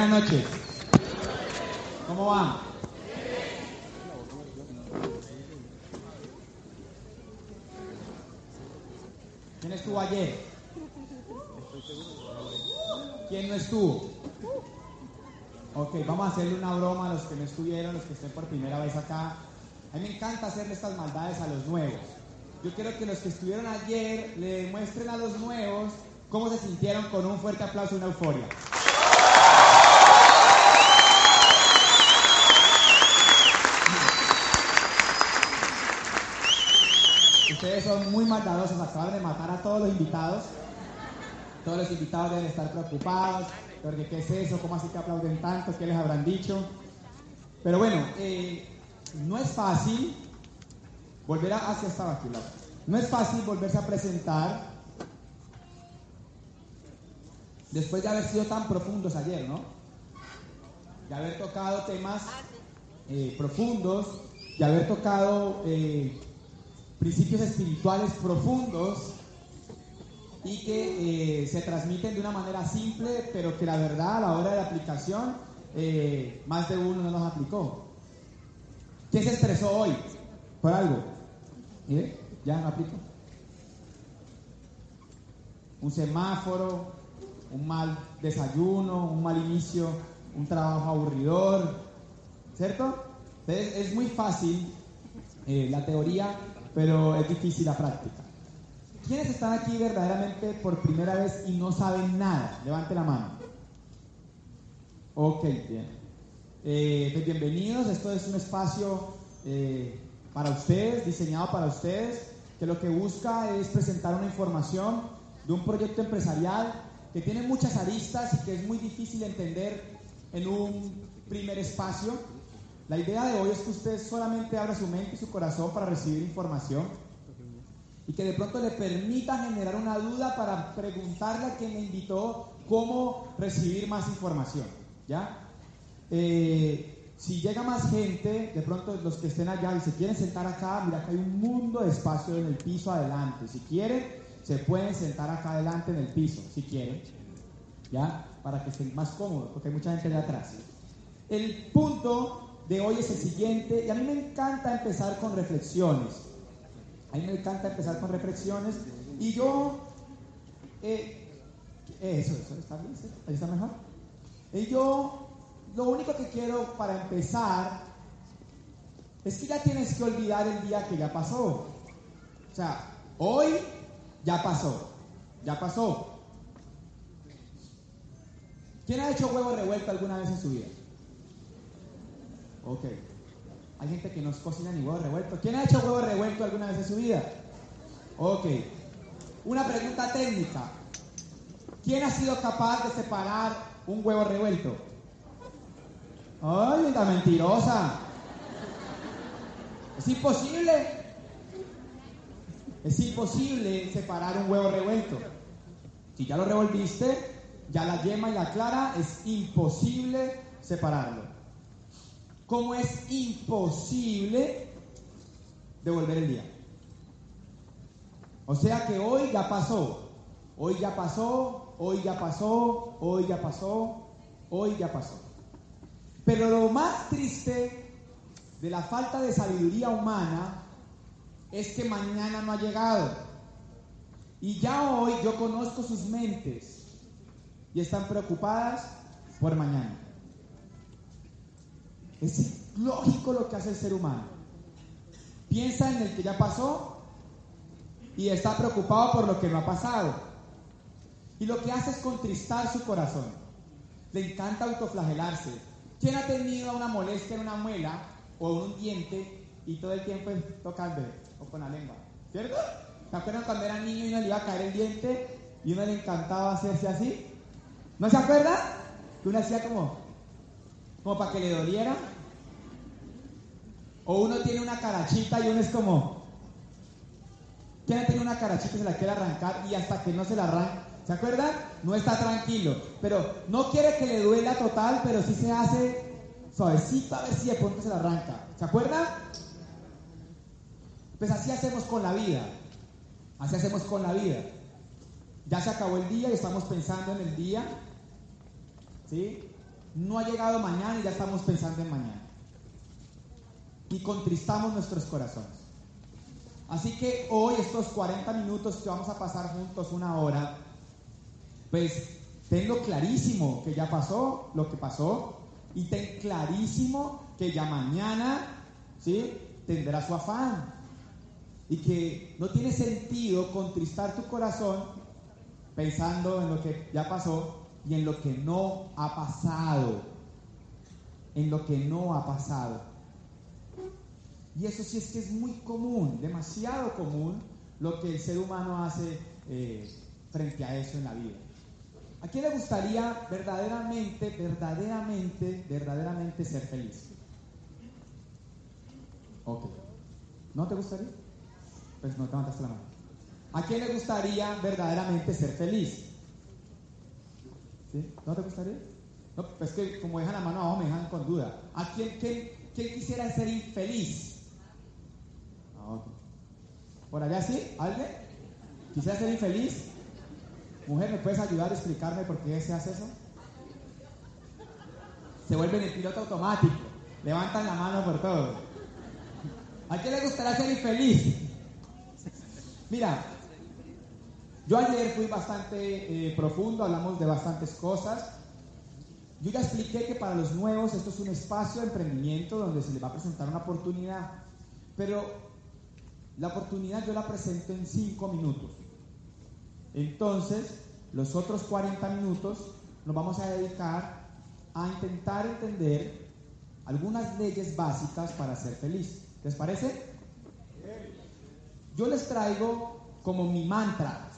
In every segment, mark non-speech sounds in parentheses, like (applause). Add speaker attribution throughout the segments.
Speaker 1: Buenas noches. ¿Cómo van? ¿Quién estuvo ayer? ¿Quién no estuvo? Ok, vamos a hacerle una broma a los que no estuvieron, los que estén por primera vez acá. A mí me encanta hacerle estas maldades a los nuevos. Yo quiero que los que estuvieron ayer le demuestren a los nuevos cómo se sintieron con un fuerte aplauso y una euforia. Ustedes son muy maldadosos, acaban de matar a todos los invitados. Todos los invitados deben estar preocupados, porque qué es eso, cómo así que aplauden tanto, qué les habrán dicho. Pero bueno, eh, no es fácil volver a hacia esta Laura. No es fácil volverse a presentar después de haber sido tan profundos ayer, ¿no? De haber tocado temas eh, profundos, de haber tocado eh, principios espirituales profundos y que eh, se transmiten de una manera simple, pero que la verdad a la hora de la aplicación eh, más de uno no los aplicó. ¿Quién se estresó hoy por algo? ¿Mire? ¿Ya no aplicó? Un semáforo, un mal desayuno, un mal inicio, un trabajo aburridor, ¿cierto? Entonces es muy fácil eh, la teoría, pero es difícil la práctica. ¿Quiénes están aquí verdaderamente por primera vez y no saben nada? Levante la mano. Ok, bien. Eh, pues bienvenidos, esto es un espacio eh, para ustedes, diseñado para ustedes, que lo que busca es presentar una información de un proyecto empresarial que tiene muchas aristas y que es muy difícil entender en un primer espacio. La idea de hoy es que usted solamente abra su mente y su corazón para recibir información y que de pronto le permita generar una duda para preguntarle a quien le invitó cómo recibir más información. ¿Ya? Eh, si llega más gente, de pronto los que estén allá y se quieren sentar acá, mira que hay un mundo de espacio en el piso adelante. Si quieren, se pueden sentar acá adelante en el piso, si quieren. ¿Ya? Para que estén más cómodos, porque hay mucha gente allá atrás. El punto de hoy es el siguiente, y a mí me encanta empezar con reflexiones. A mí me encanta empezar con reflexiones, y yo, eh, eso, eso, ¿está bien? ¿Ahí está mejor? Y yo, lo único que quiero para empezar es que ya tienes que olvidar el día que ya pasó. O sea, hoy ya pasó, ya pasó. ¿Quién ha hecho huevo revuelto alguna vez en su vida? Ok. Hay gente que no cocina ni huevo revuelto. ¿Quién ha hecho huevo revuelto alguna vez en su vida? Ok. Una pregunta técnica. ¿Quién ha sido capaz de separar un huevo revuelto? ¡Ay, la mentirosa! Es imposible. Es imposible separar un huevo revuelto. Si ya lo revolviste, ya la yema y la clara es imposible separarlo. Como es imposible devolver el día. O sea que hoy ya pasó, hoy ya pasó, hoy ya pasó, hoy ya pasó, hoy ya pasó. Pero lo más triste de la falta de sabiduría humana es que mañana no ha llegado. Y ya hoy yo conozco sus mentes y están preocupadas por mañana. Es lógico lo que hace el ser humano. Piensa en el que ya pasó y está preocupado por lo que no ha pasado. Y lo que hace es contristar su corazón. Le encanta autoflagelarse. ¿Quién ha tenido una molestia en una muela o en un diente y todo el tiempo tocando o con la lengua? ¿Cierto? ¿Se acuerdan cuando era niño y uno le iba a caer el diente y uno le encantaba hacerse así? ¿No se acuerdan? Que uno hacía como, como para que le doliera. O uno tiene una carachita y uno es como, ¿quién tiene una carachita y se la quiere arrancar y hasta que no se la arranca? ¿Se acuerdan? No está tranquilo. Pero no quiere que le duela total, pero sí se hace suavecito a ver si de pronto se la arranca. ¿Se acuerdan? Pues así hacemos con la vida. Así hacemos con la vida. Ya se acabó el día y estamos pensando en el día. ¿Sí? no ha llegado mañana y ya estamos pensando en mañana. Y contristamos nuestros corazones. Así que hoy, estos 40 minutos que vamos a pasar juntos, una hora, pues tengo clarísimo que ya pasó lo que pasó y ten clarísimo que ya mañana, ¿sí? Tendrá su afán. Y que no tiene sentido contristar tu corazón pensando en lo que ya pasó y en lo que no ha pasado. En lo que no ha pasado. Y eso sí es que es muy común, demasiado común, lo que el ser humano hace eh, frente a eso en la vida. ¿A quién le gustaría verdaderamente, verdaderamente, verdaderamente ser feliz? Ok. ¿No te gustaría? Pues no te levantaste la mano. ¿A quién le gustaría verdaderamente ser feliz? ¿Sí? ¿No te gustaría? No, pues que como dejan la mano abajo me dejan con duda. ¿A quién, quién, quién quisiera ser infeliz? ¿Por allá sí? ¿Alguien? ¿Quisiera ser infeliz? Mujer, ¿me puedes ayudar a explicarme por qué se hace eso? Se vuelven el piloto automático. Levantan la mano por todo. ¿A quién le gustaría ser infeliz? Mira, yo ayer fui bastante eh, profundo, hablamos de bastantes cosas. Yo ya expliqué que para los nuevos esto es un espacio de emprendimiento donde se les va a presentar una oportunidad. Pero la oportunidad yo la presento en 5 minutos. Entonces, los otros 40 minutos nos vamos a dedicar a intentar entender algunas leyes básicas para ser feliz. ¿Les parece? Yo les traigo como mi mantra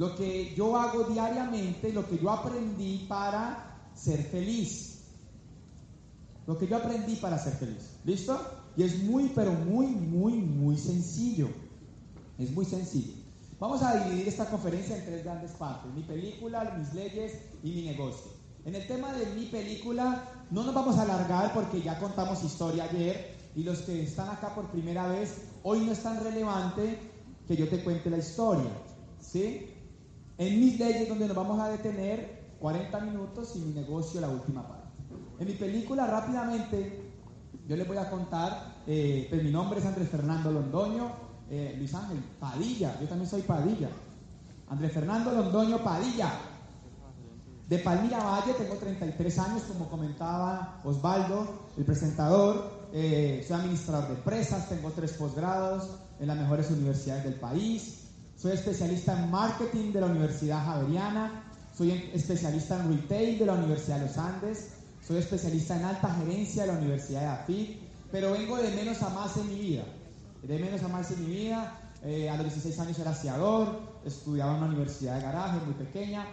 Speaker 1: lo que yo hago diariamente, lo que yo aprendí para ser feliz. Lo que yo aprendí para ser feliz. ¿Listo? Y es muy, pero muy, muy, muy sencillo. Es muy sencillo. Vamos a dividir esta conferencia en tres grandes partes. Mi película, mis leyes y mi negocio. En el tema de mi película no nos vamos a alargar porque ya contamos historia ayer y los que están acá por primera vez, hoy no es tan relevante que yo te cuente la historia. ¿Sí? En mis leyes donde nos vamos a detener 40 minutos y mi negocio la última parte. En mi película rápidamente yo les voy a contar, eh, pues mi nombre es Andrés Fernando Londoño, eh, Luis Ángel, Padilla, yo también soy Padilla. Andrés Fernando Londoño Padilla. De Palmira Valle, tengo 33 años, como comentaba Osvaldo, el presentador. Eh, soy administrador de empresas, tengo tres posgrados en las mejores universidades del país. Soy especialista en marketing de la Universidad Javeriana. Soy especialista en retail de la Universidad de los Andes. Soy especialista en alta gerencia de la Universidad de AFIT, pero vengo de menos a más en mi vida. De menos a más en mi vida. Eh, a los 16 años era aseador, estudiaba en una universidad de garaje muy pequeña.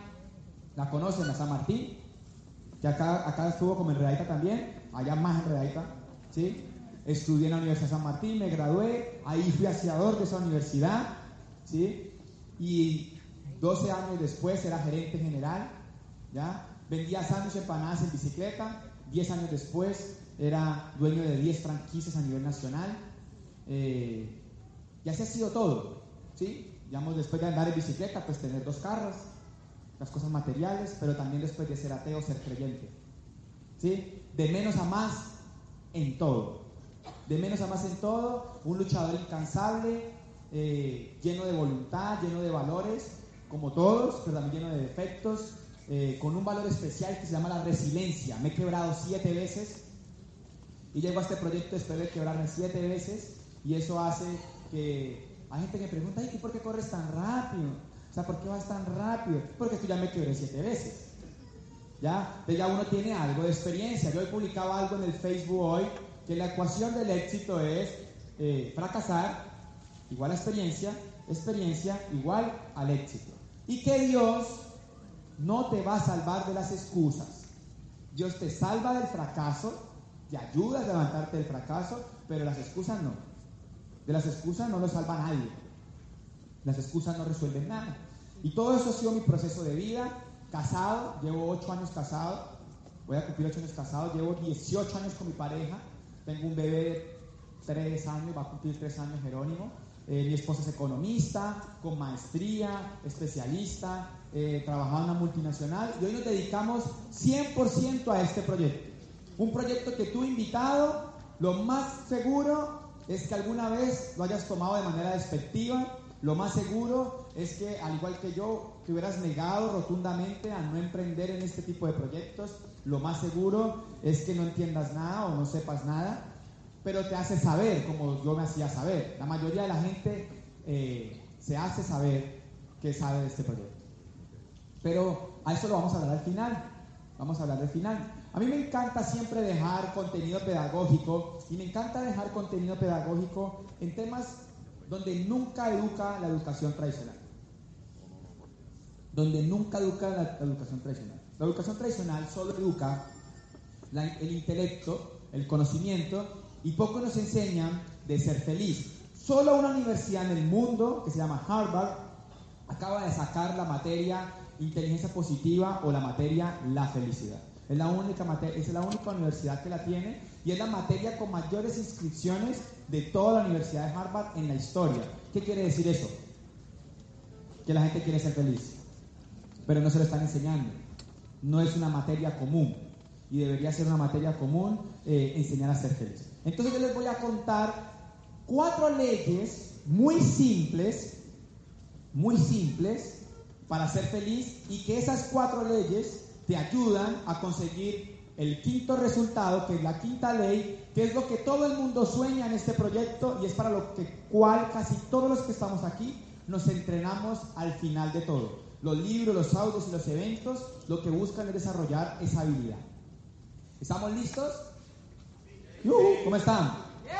Speaker 1: La conocen, la San Martín, que acá, acá estuvo como enredadita también, allá más enredadita. ¿sí? Estudié en la Universidad de San Martín, me gradué, ahí fui aseador de esa universidad. ¿sí? Y 12 años después era gerente general. ¿ya? Vendía sándwiches empanadas en bicicleta. Diez años después era dueño de 10 franquicias a nivel nacional. Eh, y así ha sido todo. ¿sí? Digamos, después de andar en bicicleta, pues tener dos carros, las cosas materiales, pero también después de ser ateo, ser creyente. ¿sí? De menos a más en todo. De menos a más en todo, un luchador incansable, eh, lleno de voluntad, lleno de valores, como todos, pero también lleno de defectos, eh, con un valor especial que se llama la resiliencia. Me he quebrado siete veces y llego a este proyecto después de quebrarme siete veces y eso hace que hay gente que me pregunta, ¿y por qué corres tan rápido? O sea, ¿por qué vas tan rápido? Porque tú ya me quebré siete veces. ¿Ya? ya uno tiene algo de experiencia. Yo he publicado algo en el Facebook hoy que la ecuación del éxito es eh, fracasar igual a experiencia, experiencia igual al éxito. Y que Dios no te va a salvar de las excusas. Dios te salva del fracaso, te ayuda a levantarte del fracaso, pero las excusas no. De las excusas no lo salva nadie. Las excusas no resuelven nada. Y todo eso ha sido mi proceso de vida. Casado, llevo 8 años casado. Voy a cumplir 8 años casado. Llevo 18 años con mi pareja. Tengo un bebé de 3 años, va a cumplir 3 años Jerónimo. Eh, mi esposa es economista, con maestría, especialista, eh, trabajaba en una multinacional y hoy nos dedicamos 100% a este proyecto. Un proyecto que tú invitado, lo más seguro es que alguna vez lo hayas tomado de manera despectiva, lo más seguro es que, al igual que yo, te hubieras negado rotundamente a no emprender en este tipo de proyectos. Lo más seguro es que no entiendas nada o no sepas nada, pero te hace saber como yo me hacía saber. La mayoría de la gente eh, se hace saber que sabe de este proyecto. Pero a eso lo vamos a hablar al final. Vamos a hablar del final. A mí me encanta siempre dejar contenido pedagógico y me encanta dejar contenido pedagógico en temas donde nunca educa la educación tradicional. Donde nunca educa la, educación tradicional. La educación tradicional solo educa el intelecto, el conocimiento y poco nos enseñan de ser feliz. Solo una universidad en el mundo, que se llama Harvard, acaba de sacar la materia inteligencia positiva o la materia la felicidad. Es la única materia, es la única universidad que la tiene y es la materia con mayores inscripciones de toda la Universidad de Harvard en la historia. ¿Qué quiere decir eso? Que la gente quiere ser feliz, pero no se lo están enseñando. No es una materia común y debería ser una materia común eh, enseñar a ser feliz. Entonces yo les voy a contar cuatro leyes muy simples, muy simples, para ser feliz y que esas cuatro leyes te ayudan a conseguir el quinto resultado, que es la quinta ley, que es lo que todo el mundo sueña en este proyecto y es para lo que cual casi todos los que estamos aquí nos entrenamos al final de todo. Los libros, los audios y los eventos lo que buscan es desarrollar esa habilidad. ¿Estamos listos? ¿Cómo están?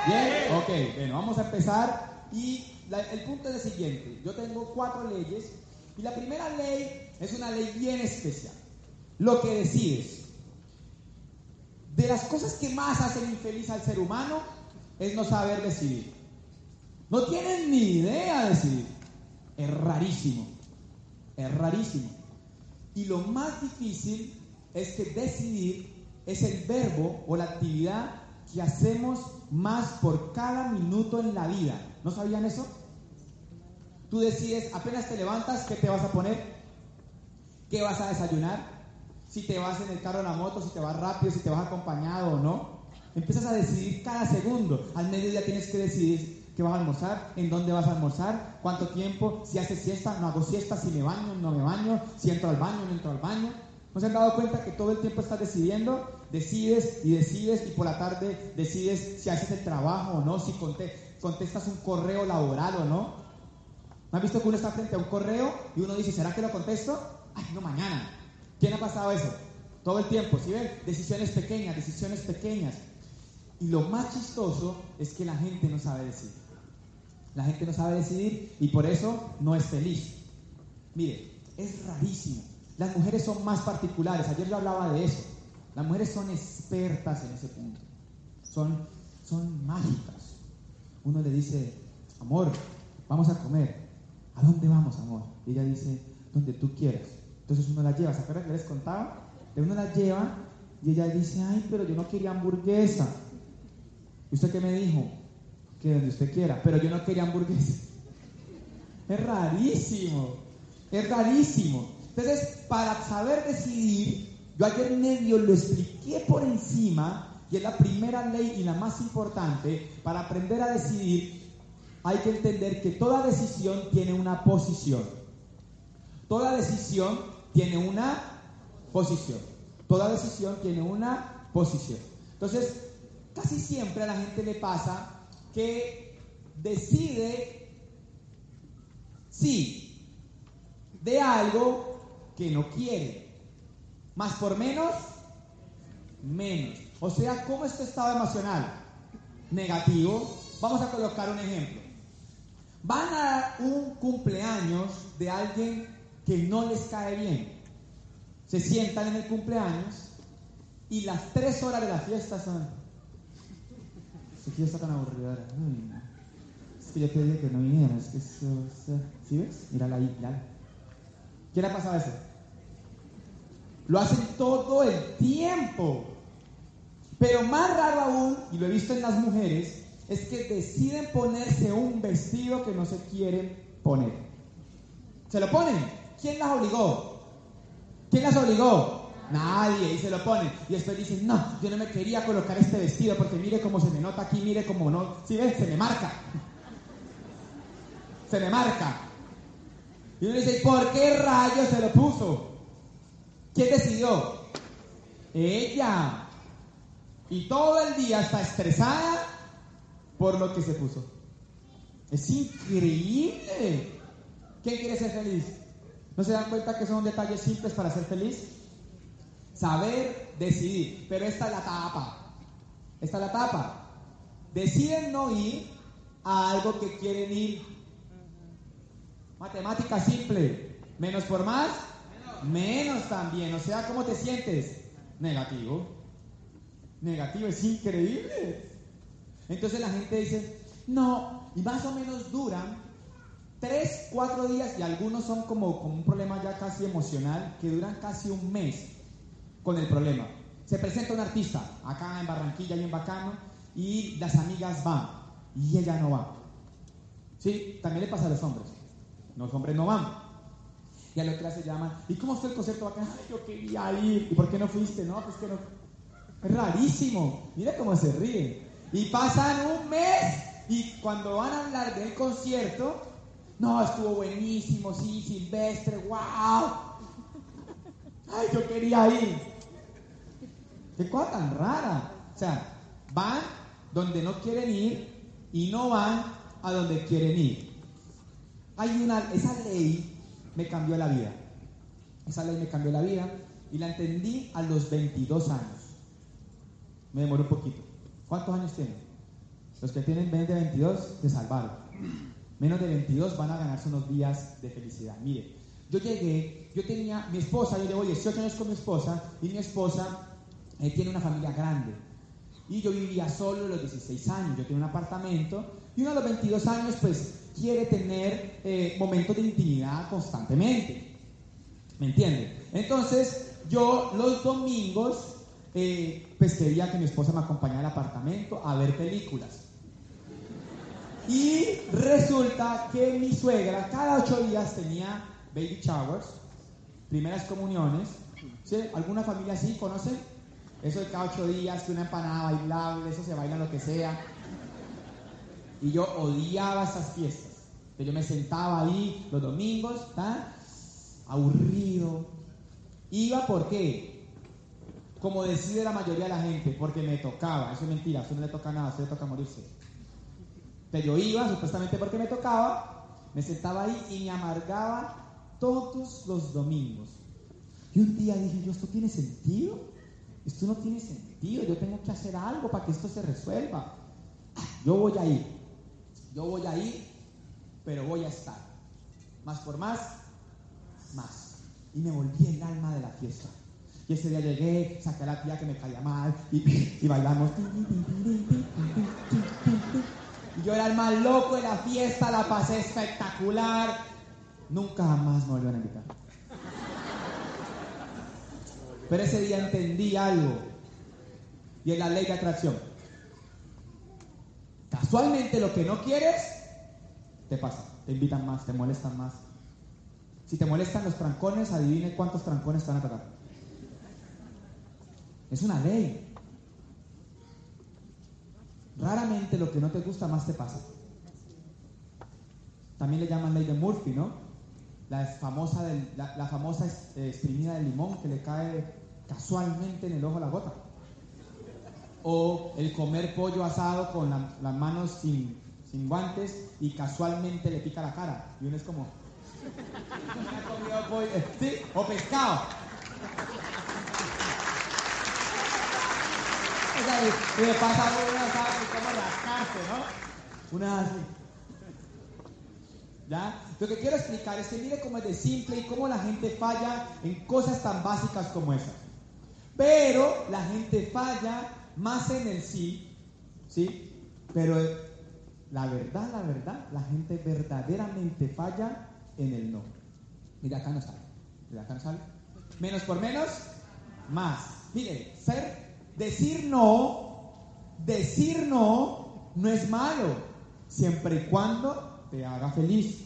Speaker 1: Bien. Ok, bueno, vamos a empezar y el punto es el siguiente. Yo tengo cuatro leyes y la primera ley es una ley bien especial. Lo que decides. De las cosas que más hacen infeliz al ser humano es no saber decidir. No tienen ni idea de decidir. Es rarísimo. Es rarísimo. Y lo más difícil es que decidir es el verbo o la actividad que hacemos más por cada minuto en la vida. ¿No sabían eso? Tú decides, apenas te levantas, ¿qué te vas a poner? ¿Qué vas a desayunar? Si te vas en el carro o la moto, si te vas rápido, si te vas acompañado o no. Empiezas a decidir cada segundo. Al mediodía tienes que decidir qué vas a almorzar, en dónde vas a almorzar, cuánto tiempo, si haces siesta, no hago siesta, si me baño, no me baño, si entro al baño, no entro al baño. ¿No se han dado cuenta que todo el tiempo estás decidiendo? Decides y decides y por la tarde decides si haces el trabajo o no, si contestas un correo laboral o no. ¿No has visto que uno está frente a un correo y uno dice, ¿será que lo contesto? Ay, no, mañana. ¿Quién ha pasado eso? Todo el tiempo, ¿sí ven? Decisiones pequeñas, decisiones pequeñas. Y lo más chistoso es que la gente no sabe decidir. La gente no sabe decidir y por eso no es feliz. Mire, es rarísimo. Las mujeres son más particulares. Ayer yo hablaba de eso. Las mujeres son expertas en ese punto. Son, son mágicas. Uno le dice, amor, vamos a comer. ¿A dónde vamos, amor? Y ella dice, donde tú quieras. Entonces uno la lleva, ¿se acuerdan que les contaba? Uno la lleva y ella dice, ay, pero yo no quería hamburguesa. ¿Y usted qué me dijo? Que donde usted quiera, pero yo no quería hamburguesa. (laughs) Es rarísimo, es rarísimo. Entonces, para saber decidir, yo ayer medio lo expliqué por encima, y es la primera ley y la más importante para aprender a decidir hay que entender que toda decisión tiene una posición. Toda decisión tiene una posición. Toda decisión tiene una posición. Entonces, casi siempre a la gente le pasa que decide sí de algo que no quiere. Más por menos, menos. O sea, ¿cómo es tu estado emocional? Negativo. Vamos a colocar un ejemplo. Van a un cumpleaños de alguien que no les cae bien. Se sientan en el cumpleaños y las tres horas de la fiesta son. Esa fiesta tan aburrida. Es que yo te dije que no viniera. Es que eso. ¿Sí ves? Mírala ahí, mírala. ¿Qué le ha pasado eso? Lo hacen todo el tiempo. Pero más raro aún, y lo he visto en las mujeres, es que deciden ponerse un vestido que no se quieren poner. Se lo ponen. ¿Quién las obligó? ¿Quién las obligó? Nadie, y se lo ponen. Y después dicen, no, yo no me quería colocar este vestido porque mire cómo se me nota aquí, mire cómo no. Si ¿Sí ves, se me marca. Se me marca. Y uno dice, ¿por qué rayos se lo puso? ¿Quién decidió? Ella. Y todo el día está estresada por lo que se puso. Es increíble. ¿Quién quiere ser feliz? ¿No se dan cuenta que son detalles simples para ser feliz? Saber decidir. Pero esta es la tapa. Esta es la tapa. Deciden no ir a algo que quieren ir. Matemática simple. Menos por más, menos también. O sea, ¿cómo te sientes? Negativo. Negativo, es increíble. Entonces la gente dice, no, y más o menos duran tres, cuatro días y algunos son como, como un problema ya casi emocional que duran casi un mes con el problema. Se presenta un artista acá en Barranquilla y en Bacano y las amigas van y ella no va. Sí, también le pasa a los hombres. Los hombres no van. Y a la otra se llaman, ¿y cómo fue el concierto bacano? Ay, yo quería ir. ¿Y por qué no fuiste? No, pues que no. Es rarísimo. Mira cómo se ríe. Y pasan un mes y cuando van a hablar del concierto, no, estuvo buenísimo, sí, Silvestre, wow. Ay, yo quería ir. Qué cosa tan rara. O sea, van donde no quieren ir y no van a donde quieren ir. Hay una, esa ley me cambió la vida. Esa ley me cambió la vida y la entendí a los 22 años. Me demoró un poquito. ¿Cuántos años tienen? Los que tienen 20, 22 se salvaron. Menos de 22 van a ganarse unos días de felicidad. Mire, yo llegué, yo tenía, mi esposa, yo llevo 18 años con mi esposa y mi esposa eh, tiene una familia grande. Y yo vivía solo a los 16 años, yo tenía un apartamento y uno a los 22 años pues quiere tener eh, momentos de intimidad constantemente. ¿Me entiende? Entonces yo los domingos eh, pues quería que mi esposa me acompañara al apartamento a ver películas. Y resulta que mi suegra cada ocho días tenía baby showers, primeras comuniones. ¿Sí? ¿Alguna familia así conocen? Eso de cada ocho días, que una empanada bailable, eso se baila lo que sea. Y yo odiaba esas fiestas. Pero yo me sentaba ahí los domingos, ¿tá? aburrido. Iba por qué? Como decide la mayoría de la gente, porque me tocaba. Eso es mentira, eso no le toca nada, eso le toca morirse. Pero yo iba supuestamente porque me tocaba, me sentaba ahí y me amargaba todos los domingos. Y un día dije yo, ¿esto tiene sentido? Esto no tiene sentido, yo tengo que hacer algo para que esto se resuelva. Yo voy a ir, yo voy a ir, pero voy a estar. Más por más, más. Y me volví el alma de la fiesta. Y ese día llegué, saqué a la tía que me caía mal y, bailamos. Y yo era el más loco de la fiesta, la pasé espectacular. Nunca jamás me volvieron a invitar. Pero ese día entendí algo. Y es la ley de atracción. Casualmente lo que no quieres, te pasa. Te invitan más, te molestan más. Si te molestan los trancones, adivine cuántos trancones te van a tocar. Es una ley. Raramente lo que no te gusta más te pasa. También le llaman ley de Murphy, ¿no? La famosa, la, famosa eh, exprimida de limón que le cae casualmente en el ojo la gota. O el comer pollo asado con las manos sin, sin, guantes y casualmente le pica la cara. Y uno es como... ¿Sí? O pescado. Y me pasa una, ¿sabes? como rascarse, ¿no? Una así. ¿Ya? Lo que quiero explicar es que mire cómo es de simple y cómo la gente falla en cosas tan básicas como esas. Pero la gente falla más en el sí, ¿sí? Pero la verdad, la verdad, la gente verdaderamente falla en el no. Mira, acá no sale. Mira, acá no sale. Menos por menos, más. Mire, ser Decir no, decir no, no es malo, siempre y cuando te haga feliz.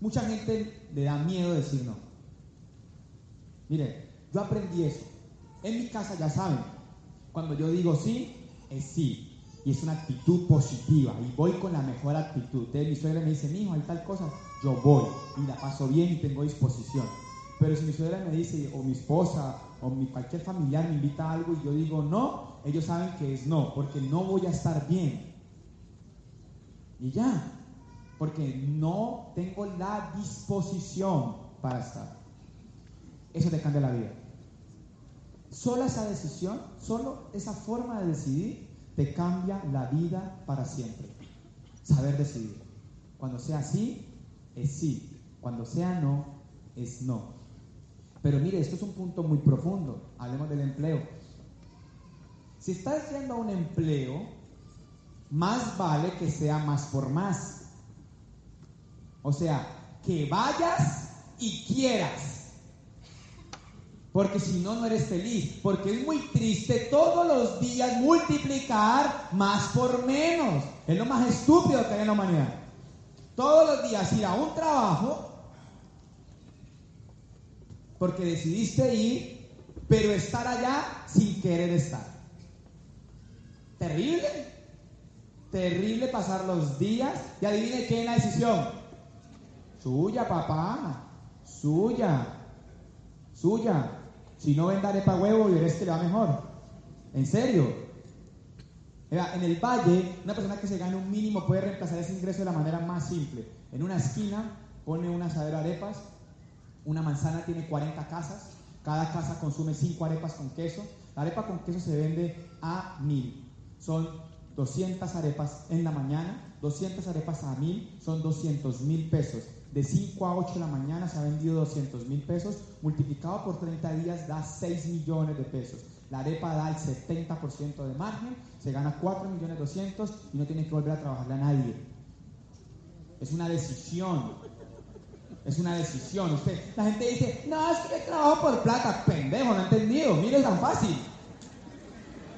Speaker 1: Mucha gente le da miedo decir no. Mire, yo aprendí eso. En mi casa ya saben, cuando yo digo sí, es sí. Y es una actitud positiva. Y voy con la mejor actitud. Entonces mi suegra me dice, mi hijo, hay tal cosa. Yo voy y la paso bien y tengo disposición. Pero si mi suegra me dice, o mi esposa, o mi, cualquier familiar me invita a algo y yo digo no, ellos saben que es no, porque no voy a estar bien. Y ya, porque no tengo la disposición para estar. Eso te cambia la vida. Solo esa decisión, solo esa forma de decidir, te cambia la vida para siempre. Saber decidir. Cuando sea sí, es sí. Cuando sea no, es no. Pero mire, esto es un punto muy profundo. Hablemos del empleo. Si estás yendo a un empleo, más vale que sea más por más. O sea, que vayas y quieras. Porque si no, no eres feliz. Porque es muy triste todos los días multiplicar más por menos. Es lo más estúpido que hay en la humanidad. Todos los días ir a un trabajo porque decidiste ir, pero estar allá sin querer estar. Terrible. Terrible pasar los días y adivine qué es la decisión. Suya, papá. Suya. Suya. Si no vendaré para huevo y veréis que le va mejor. En serio. En el valle, una persona que se gane un mínimo puede reemplazar ese ingreso de la manera más simple. En una esquina pone un asadero de arepas, una manzana tiene 40 casas, cada casa consume 5 arepas con queso. La arepa con queso se vende a mil. Son 200 arepas en la mañana, 200 arepas a mil, son 200 mil pesos de 5 a 8 de la mañana se ha vendido 200 mil pesos, multiplicado por 30 días da 6 millones de pesos. La arepa da el 70% de margen, se gana 4 millones 200 y no tiene que volver a trabajarle a nadie. Es una decisión. Es una decisión. Usted, la gente dice, no, es que trabajo por plata. Pendejo, no he entendido. Mire tan fácil.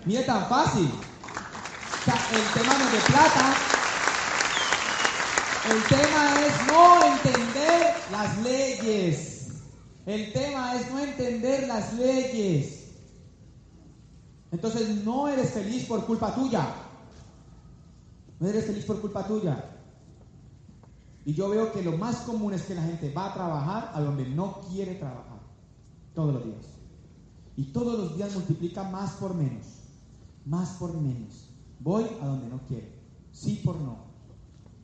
Speaker 1: Mire tan fácil. O sea, el tema no es de plata, el tema es no entender las leyes. El tema es no entender las leyes. Entonces no eres feliz por culpa tuya. No eres feliz por culpa tuya. Y yo veo que lo más común es que la gente va a trabajar a donde no quiere trabajar. Todos los días. Y todos los días multiplica más por menos. Más por menos. Voy a donde no quiero. Sí por no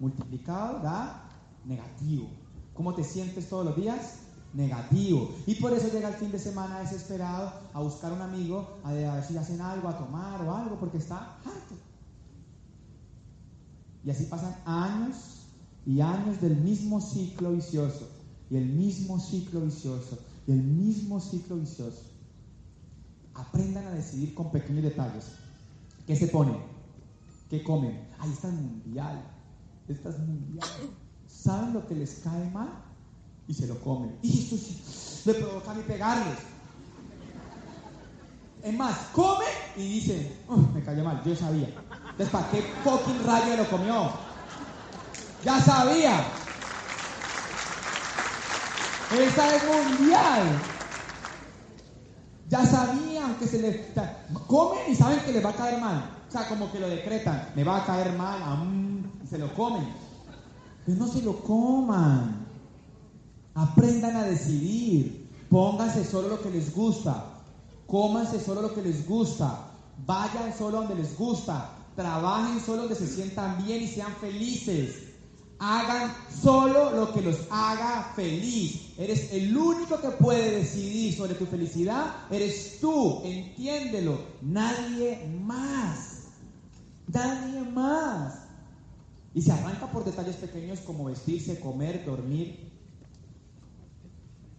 Speaker 1: multiplicado da negativo. ¿Cómo te sientes todos los días? Negativo. Y por eso llega el fin de semana desesperado a buscar un amigo, a, ver si hacen algo, a tomar o algo, porque está harto. Y así pasan años y años del mismo ciclo vicioso. Y el mismo ciclo vicioso. Y el mismo ciclo vicioso. Aprendan a decidir con pequeños detalles. ¿Qué se ponen? ¿Qué comen? Ahí está mundial estas mundiales, saben lo que les cae mal y se lo comen. Y eso sí, le provoca a mí pegarles. Es más, come y dicen, me cayó mal, yo sabía. Entonces, ¿para qué fucking rayo lo comió? Ya sabía. Esta es mundial. Ya sabían que se le... Comen y saben que les va a caer mal. O sea, como que lo decretan. Me va a caer mal. se lo comen. Pero no se lo coman. Aprendan a decidir. Pónganse solo lo que les gusta. Cómanse solo lo que les gusta. Vayan solo donde les gusta. Trabajen solo donde se sientan bien y sean felices. Hagan solo lo que los haga feliz. Eres el único que puede decidir sobre tu felicidad. Eres tú. Entiéndelo. Nadie más. Nadie más. Y se arranca por detalles pequeños como vestirse, comer, dormir.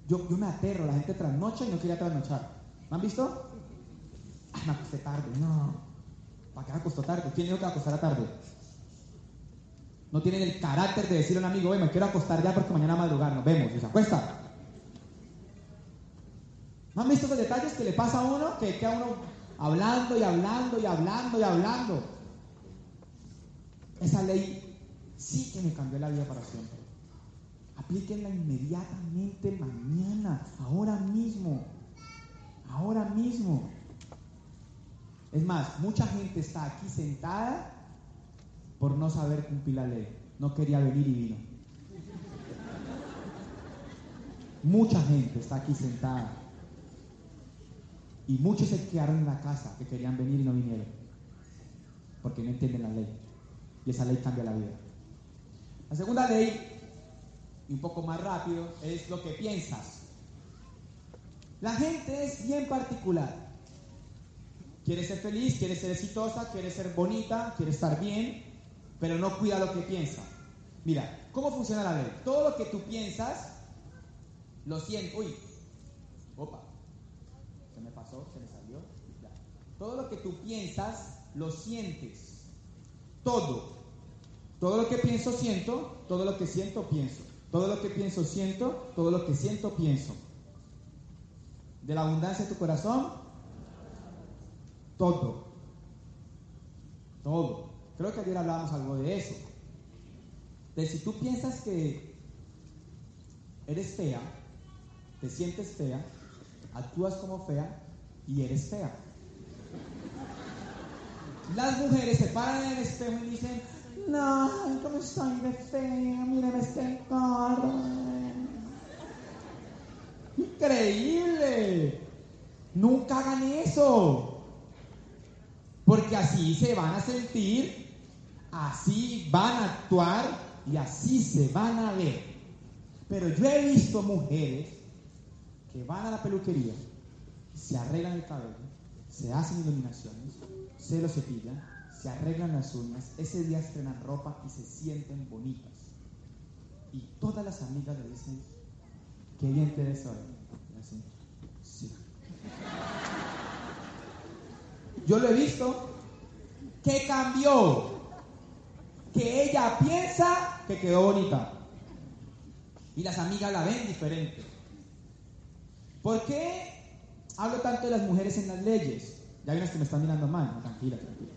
Speaker 1: Yo, yo me aterro. La gente trasnocha y no quiere trasnochar. ¿Me han visto? Me acosté tarde. No. ¿Para qué me acostó tarde? ¿Quién dijo que me acostara tarde? No tienen el carácter de decir a un amigo, me quiero acostar ya porque mañana madrugar, nos vemos, y se acuesta. ¿No han visto los detalles que le pasa a uno? Que queda uno hablando y hablando y hablando y hablando. Esa ley sí que me cambió la vida para siempre. Aplíquenla inmediatamente mañana, ahora mismo. Ahora mismo. Es más, mucha gente está aquí sentada por no saber cumplir la ley. No quería venir y vino. Mucha gente está aquí sentada. Y muchos se quedaron en la casa que querían venir y no vinieron. Porque no entienden la ley. Y esa ley cambia la vida. La segunda ley, y un poco más rápido, es lo que piensas. La gente es bien particular. Quiere ser feliz, quiere ser exitosa, quiere ser bonita, quiere estar bien, pero no cuida lo que piensa. Mira, ¿cómo funciona la ley? Todo lo que tú piensas, lo siento. Uy, opa, se me pasó, se me salió. Todo lo que tú piensas, lo sientes. Todo. Todo lo que pienso, siento. Todo lo que siento, pienso. Todo lo que pienso, siento. Todo lo que siento, pienso. De la abundancia de tu corazón, todo. Todo. Creo que ayer hablábamos algo de eso. De si tú piensas que eres fea, te sientes fea, actúas como fea y eres fea. Las mujeres se paran en el espejo y dicen, no, ¿cómo estoy de fea? Mírame este carro. Increíble. Nunca hagan eso. Porque así se van a sentir, así van a actuar y así se van a ver. Pero yo he visto mujeres que van a la peluquería, se arreglan el cabello, se hacen iluminaciones, se lo cepillan, se arreglan las uñas, ese día estrenan ropa y se sienten bonitas. Y todas las amigas le dicen, qué bien te ves hoy. sí. Yo lo he visto. ¿Qué cambió? Que ella piensa que quedó bonita. Y las amigas la ven diferente. ¿Por qué hablo tanto de las mujeres en las leyes? Ya hay unas que me están mirando mal. tranquila, tranquila.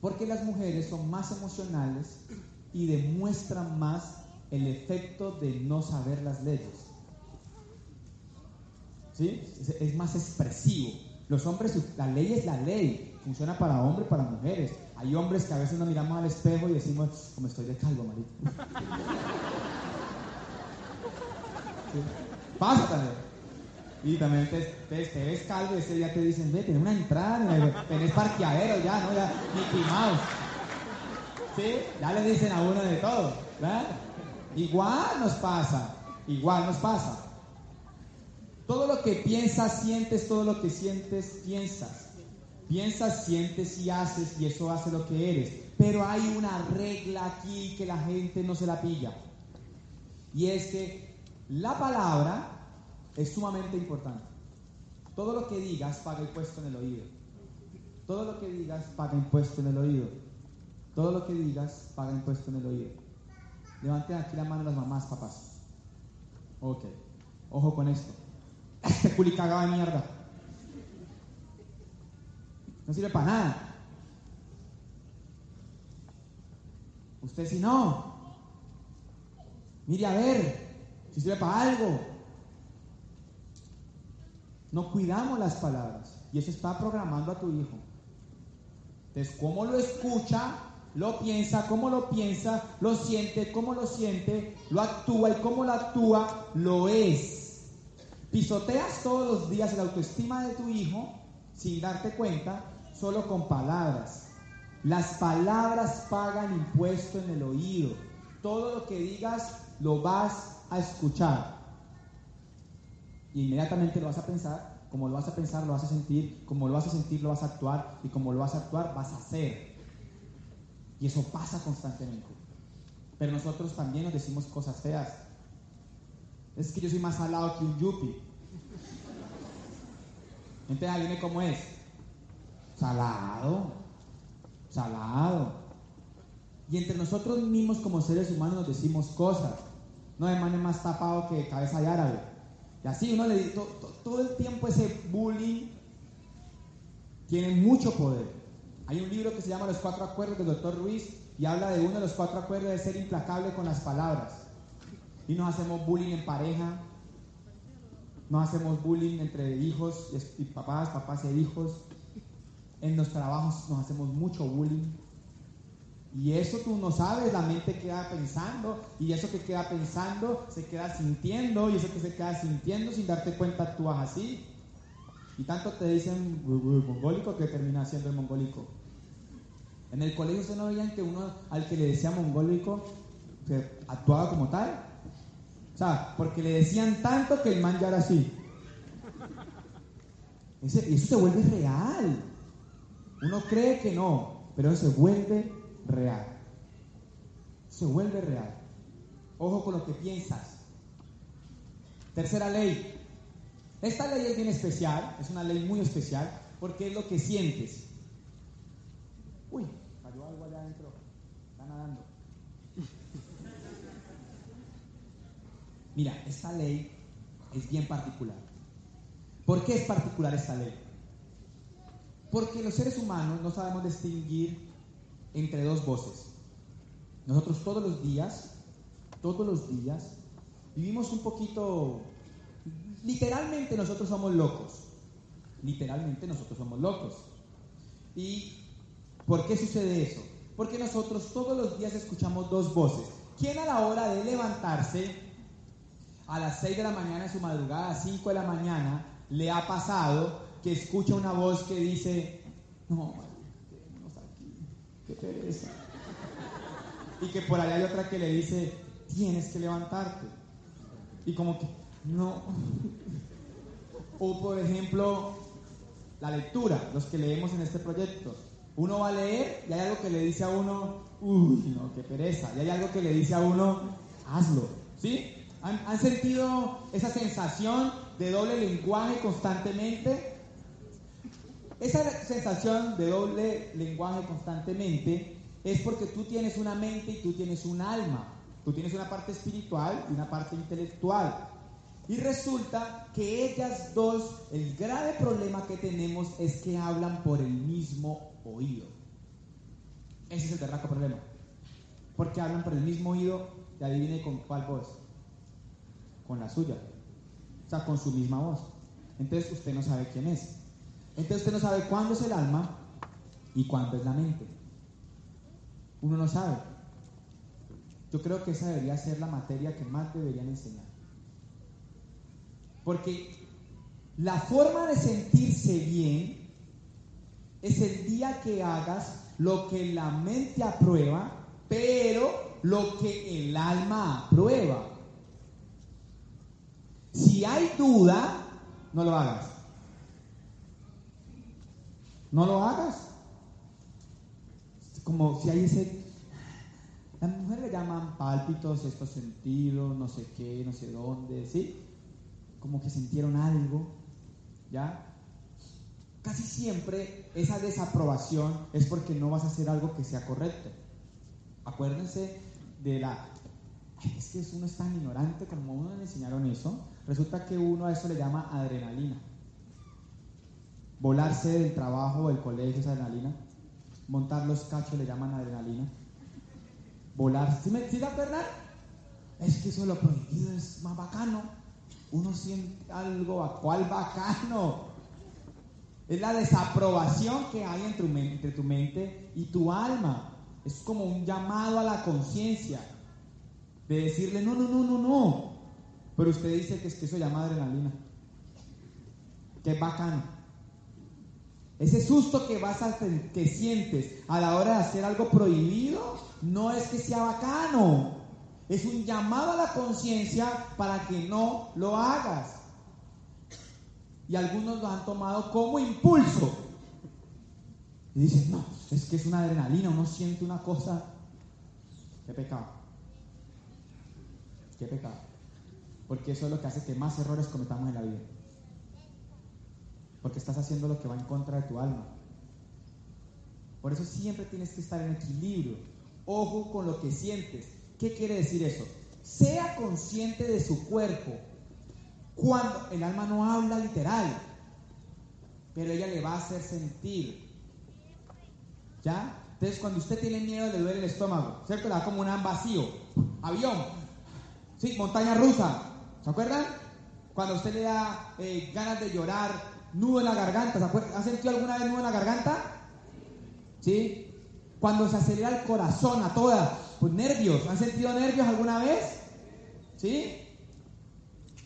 Speaker 1: Porque las mujeres son más emocionales y demuestran más el efecto de no saber las leyes. ¿Sí? Es más expresivo. Los hombres, la ley es la ley, funciona para hombres, para mujeres. Hay hombres que a veces nos miramos al espejo y decimos, como estoy de calvo, marido. (laughs) ¿Sí? Y también te, ves calvo y ese día te dicen, ve, tenés una entrada, tenés parqueadero ya, ¿no? Ya, Mickey Mouse. ¿Sí? Ya le dicen a uno de todo. Igual nos pasa, igual nos pasa. Todo lo que piensas, sientes, todo lo que sientes, piensas. Piensas, sientes y haces y eso hace lo que eres. Pero hay una regla aquí que la gente no se la pilla. Y es que la palabra es sumamente importante. Todo lo que digas paga impuesto en el oído. Todo lo que digas paga impuesto en el oído. Todo lo que digas paga impuesto en el oído. Levanten aquí la mano las mamás, papás. Ok. Ojo con esto. (laughs) Este culi cagado de mierda. No sirve para nada. Usted si no. Mire a ver si sirve para algo. No cuidamos las palabras. Y eso está programando a tu hijo. Entonces, ¿cómo lo escucha? Lo piensa, cómo lo piensa, lo siente, cómo lo siente, lo actúa y cómo lo actúa, lo es. Pisoteas todos los días la autoestima de tu hijo sin darte cuenta, solo con palabras. Las palabras pagan impuesto en el oído. Todo lo que digas lo vas a escuchar. Inmediatamente lo vas a pensar, como lo vas a pensar, lo vas a sentir, como lo vas a sentir, lo vas a actuar, y como lo vas a actuar, vas a hacer. Y eso pasa constantemente. Pero nosotros también nos decimos cosas feas es que yo soy más salado que un yuppie. Entonces adivine cómo es. Salado. Salado. Y entre nosotros mismos como seres humanos nos decimos cosas. No hay man más tapado que cabeza de árabe. Y así uno le dice, todo el tiempo ese bullying tiene mucho poder. Hay un libro que se llama Los Cuatro Acuerdos del doctor Ruiz y habla de uno de los cuatro acuerdos de ser implacable con las palabras y nos hacemos bullying en pareja. no hacemos bullying entre hijos y papás, papás e hijos. En los trabajos nos hacemos mucho bullying. Y eso tú no sabes, la mente queda pensando, y eso que queda pensando se queda sintiendo, y eso que se queda sintiendo sin darte cuenta actúas así. Y tanto te dicen mongólico que termina siendo el mongólico. En el colegio se no veían que uno al que le decía mongólico actuaba como tal. O sea, porque le decían tanto que el man ya era así. Ese, eso se vuelve real. Uno cree que no, pero se vuelve real. Se vuelve real. Ojo con lo que piensas. Tercera ley. Esta ley es bien especial, es una ley muy especial, porque es lo que sientes. Uy, cayó algo allá adentro. Está nadando. Mira, esta ley es bien particular. ¿Por qué es particular esta ley? Porque los seres humanos no sabemos distinguir entre dos voces. Nosotros todos los días, todos los días, vivimos un poquito, literalmente nosotros somos locos. Literalmente nosotros somos locos. ¿Y por qué sucede eso? Porque nosotros todos los días escuchamos dos voces. ¿Quién a la hora de levantarse a las 6 de la mañana en su madrugada, a 5 de la mañana, le ha pasado que escucha una voz que dice, no, y que por allá hay otra que le dice, tienes que levantarte. Y como que, no. O por ejemplo, la lectura, los que leemos en este proyecto. Uno va a leer y hay algo que le dice a uno, uy, no, qué pereza. Y hay algo que le dice a uno, hazlo. ¿Sí? ¿Han, ¿Han sentido esa sensación de doble lenguaje constantemente? Esa sensación de doble lenguaje constantemente es porque tú tienes una mente y tú tienes un alma. Tú tienes una parte espiritual y una parte intelectual. Y resulta que ellas dos, el grave problema que tenemos es que hablan por el mismo oído. Ese es el terraco problema. Porque hablan por el mismo oído y adivine con cuál voz. Con la suya. O sea, con su misma voz. Entonces usted no sabe quién es. Entonces usted no sabe cuándo es el alma y cuándo es la mente. Uno no sabe. Yo creo que esa debería ser la materia que más deberían enseñar. Porque la forma de sentirse bien es el día que hagas lo que la mente aprueba, pero lo que el alma aprueba. Si hay duda, no lo hagas. No lo hagas. Como si hay ese... Las mujeres le llaman pálpitos, estos sentidos, no sé qué, no sé dónde, ¿sí? Como que sintieron algo, ¿ya? Casi siempre esa desaprobación es porque no vas a hacer algo que sea correcto. Acuérdense de la... Es que uno es tan ignorante como uno le enseñaron eso. Resulta que uno a eso le llama adrenalina. Volarse del trabajo del colegio es adrenalina. Montar los cachos le llaman adrenalina. Volar. ¿Sí, me, ¿sí verdad? Es que eso lo prohibido es más bacano. Uno siente algo, ¿a cuál bacano? Es la desaprobación que hay entre tu, mente, entre tu mente y tu alma. Es como un llamado a la conciencia. De decirle, no, no, no, no, no. Pero usted dice que es que eso llama adrenalina. Que es bacano. Ese susto que vas a que sientes a la hora de hacer algo prohibido no es que sea bacano. Es un llamado a la conciencia para que no lo hagas. Y algunos lo han tomado como impulso. Y dicen, no, es que es una adrenalina, uno siente una cosa. Qué pecado. Qué pecado. Porque eso es lo que hace que más errores cometamos en la vida porque estás haciendo lo que va en contra de tu alma. Por eso siempre tienes que estar en equilibrio. Ojo con lo que sientes. ¿Qué quiere decir eso? Sea consciente de su cuerpo. Cuando el alma no habla literal, pero ella le va a hacer sentir. ¿Ya? Entonces, cuando usted tiene miedo, le duele el estómago, ¿cierto? Le da como un vacío. Avión. Sí, montaña rusa. ¿Se acuerdan? Cuando usted le da eh, ganas de llorar, nudo en la garganta. ¿Ha sentido alguna vez nudo en la garganta? ¿Sí? Cuando se acelera el corazón a todas, pues nervios. ¿Han sentido nervios alguna vez? ¿Sí?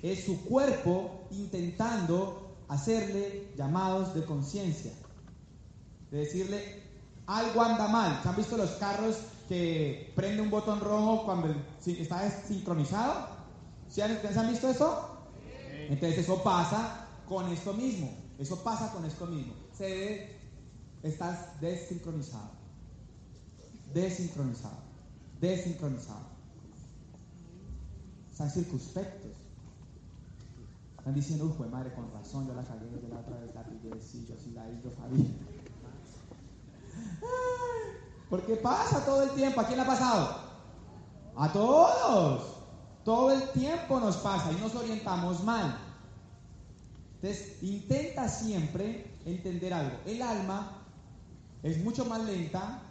Speaker 1: Es su cuerpo intentando hacerle llamados de conciencia. De decirle, algo anda mal. ¿Se han visto los carros que prende un botón rojo cuando está sincronizado? ¿Sí han, han visto eso? Entonces eso pasa con esto mismo. Eso pasa con esto mismo. Se estás desincronizado. Desincronizado. Desincronizado. Están circunspectos. Están diciendo, uy, madre, con razón, yo la cagué de la otra vez, la pillé, sí, yo sí la yo sabía. (laughs) Porque pasa todo el tiempo. ¿A quién le ha pasado? A todos. Todo el tiempo nos pasa y nos orientamos mal. Entonces, intenta siempre entender algo. El alma es mucho más lenta,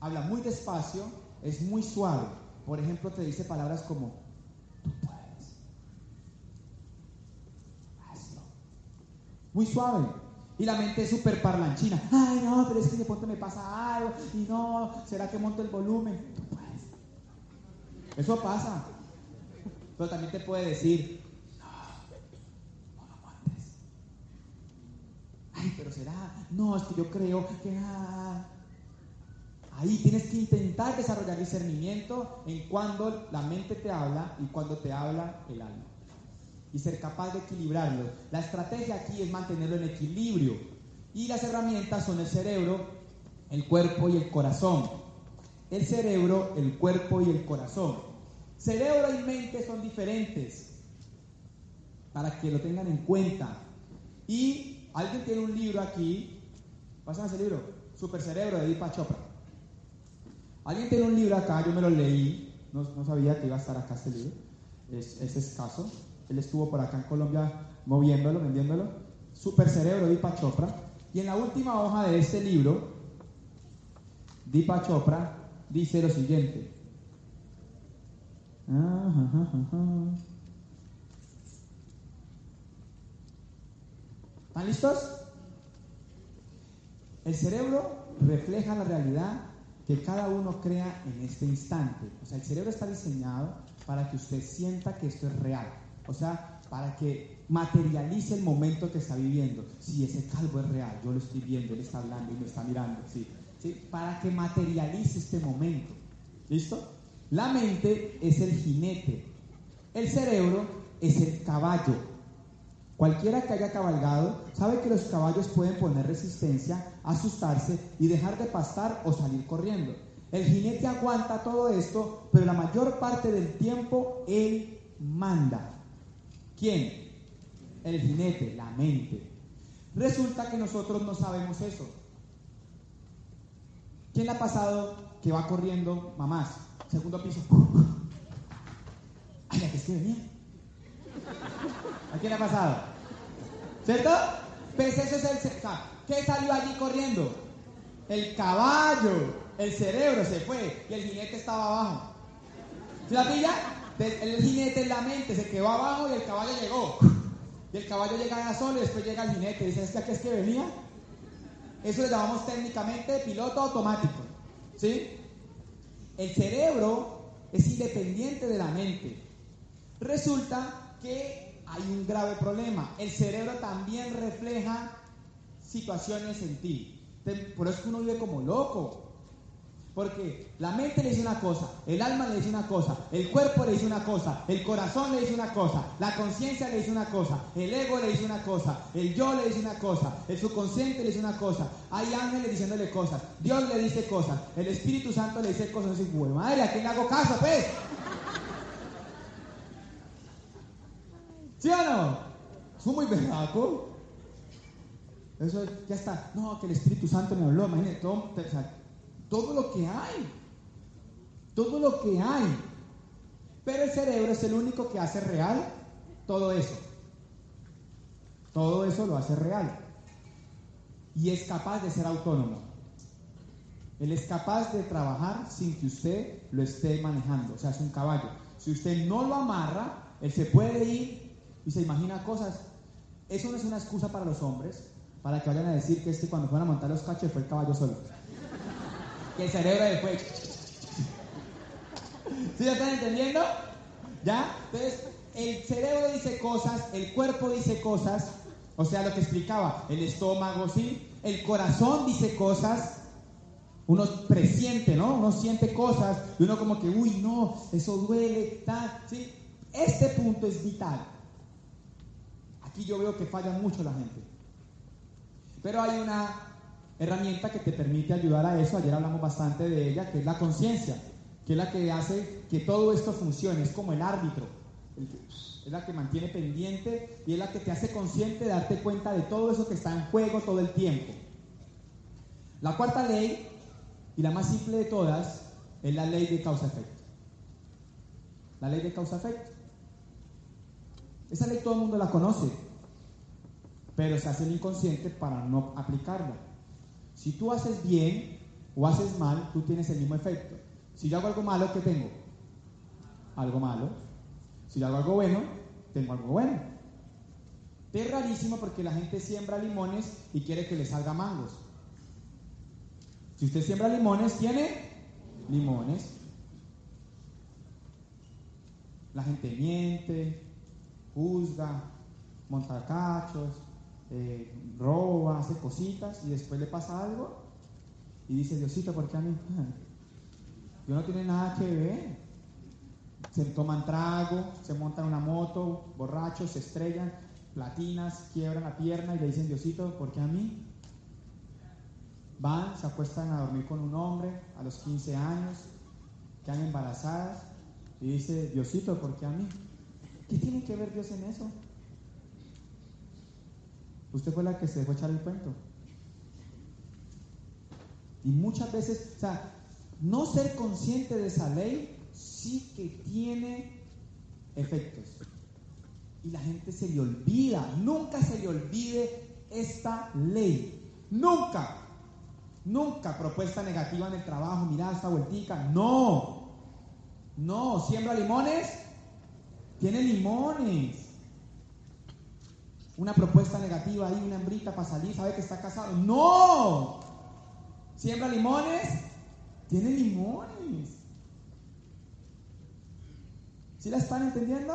Speaker 1: habla muy despacio, es muy suave. Por ejemplo, te dice palabras como, tú puedes. Hazlo. Muy suave. Y la mente es súper parlanchina. Ay, no, pero es que de pronto me pasa algo. Y no, ¿será que monto el volumen? Tú puedes. Eso pasa. Pero también te puede decir, no, no lo montes. Ay, pero será. No, es que yo creo que. Ah. Ahí tienes que intentar desarrollar discernimiento en cuando la mente te habla y cuando te habla el alma y ser capaz de equilibrarlo. La estrategia aquí es mantenerlo en equilibrio y las herramientas son el cerebro, el cuerpo y el corazón. El cerebro, el cuerpo y el corazón. Cerebro y mente son diferentes para que lo tengan en cuenta. Y alguien tiene un libro aquí, pasan ese libro, Super Cerebro de Deepak Chopra. Alguien tiene un libro acá, yo me lo leí, no, sabía que iba a estar acá este libro, es, es escaso. Él estuvo por acá en Colombia moviéndolo, vendiéndolo. Super Cerebro, Dipa Chopra. Y en la última hoja de este libro, Dipa Chopra dice lo siguiente. ¿Están listos? El cerebro refleja la realidad que cada uno crea en este instante. O sea, el cerebro está diseñado para que usted sienta que esto es real. O sea, para que materialice el momento que está viviendo. Si ese calvo es real, yo lo estoy viendo, él está hablando y me está mirando. ¿sí? ¿Sí? Para que materialice este momento. ¿Listo? La mente es el jinete. El cerebro es el caballo. Cualquiera que haya cabalgado sabe que los caballos pueden poner resistencia, asustarse y dejar de pastar o salir corriendo. El jinete aguanta todo esto, pero la mayor parte del tiempo él manda. ¿Quién? El jinete, la mente. Resulta que nosotros no sabemos eso. ¿Quién le ha pasado que va corriendo, mamás, segundo piso? (laughs) Ay, la que es venía. ¿A le ha pasado? ¿Cierto? Pues eso es el... ¿Qué salió allí corriendo? El caballo, el cerebro se fue y el jinete estaba abajo. ¿Se la pilla? El jinete en la mente se quedó abajo y el caballo llegó. Y el caballo llega solo y después llega el jinete. Dice, ¿es que aquí es que venía? Eso le llamamos técnicamente piloto automático. ¿Sí? El cerebro es independiente de la mente. Resulta que hay un grave problema. El cerebro también refleja situaciones en ti. Por eso uno vive como loco. Porque la mente le dice una cosa, el alma le dice una cosa, el cuerpo le dice una cosa, el corazón le dice una cosa, la conciencia le dice una cosa, el ego le dice una cosa, el yo le dice una cosa, el subconsciente le dice una cosa, hay ángeles diciéndole cosas, Dios le dice cosas, el Espíritu Santo le dice cosas. Y madre, ¿a quién le hago caso, pues? ¿Sí o no? Es muy berraco. Eso ya está. No, que el Espíritu Santo me habló, imagínate, todo, todo lo que hay. Todo lo que hay. Pero el cerebro es el único que hace real todo eso. Todo eso lo hace real. Y es capaz de ser autónomo. Él es capaz de trabajar sin que usted lo esté manejando. O sea, es un caballo. Si usted no lo amarra, él se puede ir y se imagina cosas. Eso no es una excusa para los hombres, para que vayan a decir que es cuando fueron a montar los cachos fue el caballo solo. Que el cerebro fue. ¿Sí lo están entendiendo? ¿Ya? Entonces, el cerebro dice cosas, el cuerpo dice cosas, o sea, lo que explicaba, el estómago, ¿sí? El corazón dice cosas, uno presiente, ¿no? Uno siente cosas y uno como que, uy, no, eso duele, tal, ¿sí? Este punto es vital. Aquí yo veo que falla mucho la gente. Pero hay una herramienta que te permite ayudar a eso. Ayer hablamos bastante de ella, que es la conciencia, que es la que hace que todo esto funcione. Es como el árbitro. Es la que mantiene pendiente y es la que te hace consciente de darte cuenta de todo eso que está en juego todo el tiempo. La cuarta ley, y la más simple de todas, es la ley de causa-efecto. La ley de causa-efecto. Esa ley todo el mundo la conoce, pero se hace el inconsciente para no aplicarla. Si tú haces bien o haces mal, tú tienes el mismo efecto. Si yo hago algo malo, ¿qué tengo? Algo malo. Si yo hago algo bueno, tengo algo bueno. Es rarísimo porque la gente siembra limones y quiere que le salga mangos. Si usted siembra limones, tiene limones. La gente miente, juzga, monta cachos, eh, roba, hace cositas y después le pasa algo y dice, Diosito, ¿por qué a mí? (laughs) Yo no tiene nada que ver. Se toman trago, se montan una moto, borrachos, se estrellan, platinas, quiebran la pierna y le dicen, Diosito, ¿por qué a mí? Van, se acuestan a dormir con un hombre a los 15 años, quedan embarazadas y dice, Diosito, ¿por qué a mí? ¿Qué tiene que ver Dios en eso? Usted fue la que se dejó echar el cuento. Y muchas veces, o sea, no ser consciente de esa ley sí que tiene efectos. Y la gente se le olvida, nunca se le olvide esta ley. Nunca, nunca propuesta negativa en el trabajo, mira esta vueltica. No, no, siembra limones, tiene limones. Una propuesta negativa ahí, una hembrita para salir, sabe que está casado. No, siembra limones, tiene limones. ¿Sí la están entendiendo?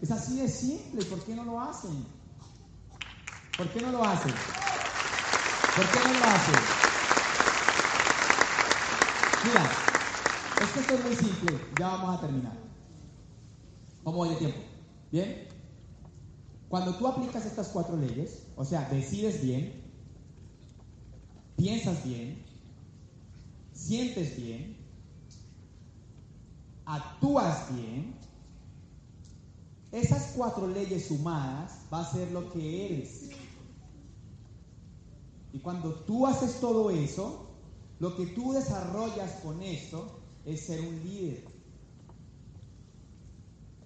Speaker 1: Es así de simple. ¿Por qué no lo hacen? ¿Por qué no lo hacen? ¿Por qué no lo hacen? Mira, esto es muy simple. Ya vamos a terminar. ¿Cómo voy de tiempo? ¿Bien? Cuando tú aplicas estas cuatro leyes, o sea, decides bien, piensas bien, sientes bien, actúas bien, esas cuatro leyes sumadas va a ser lo que eres. Y cuando tú haces todo eso, lo que tú desarrollas con esto es ser un líder.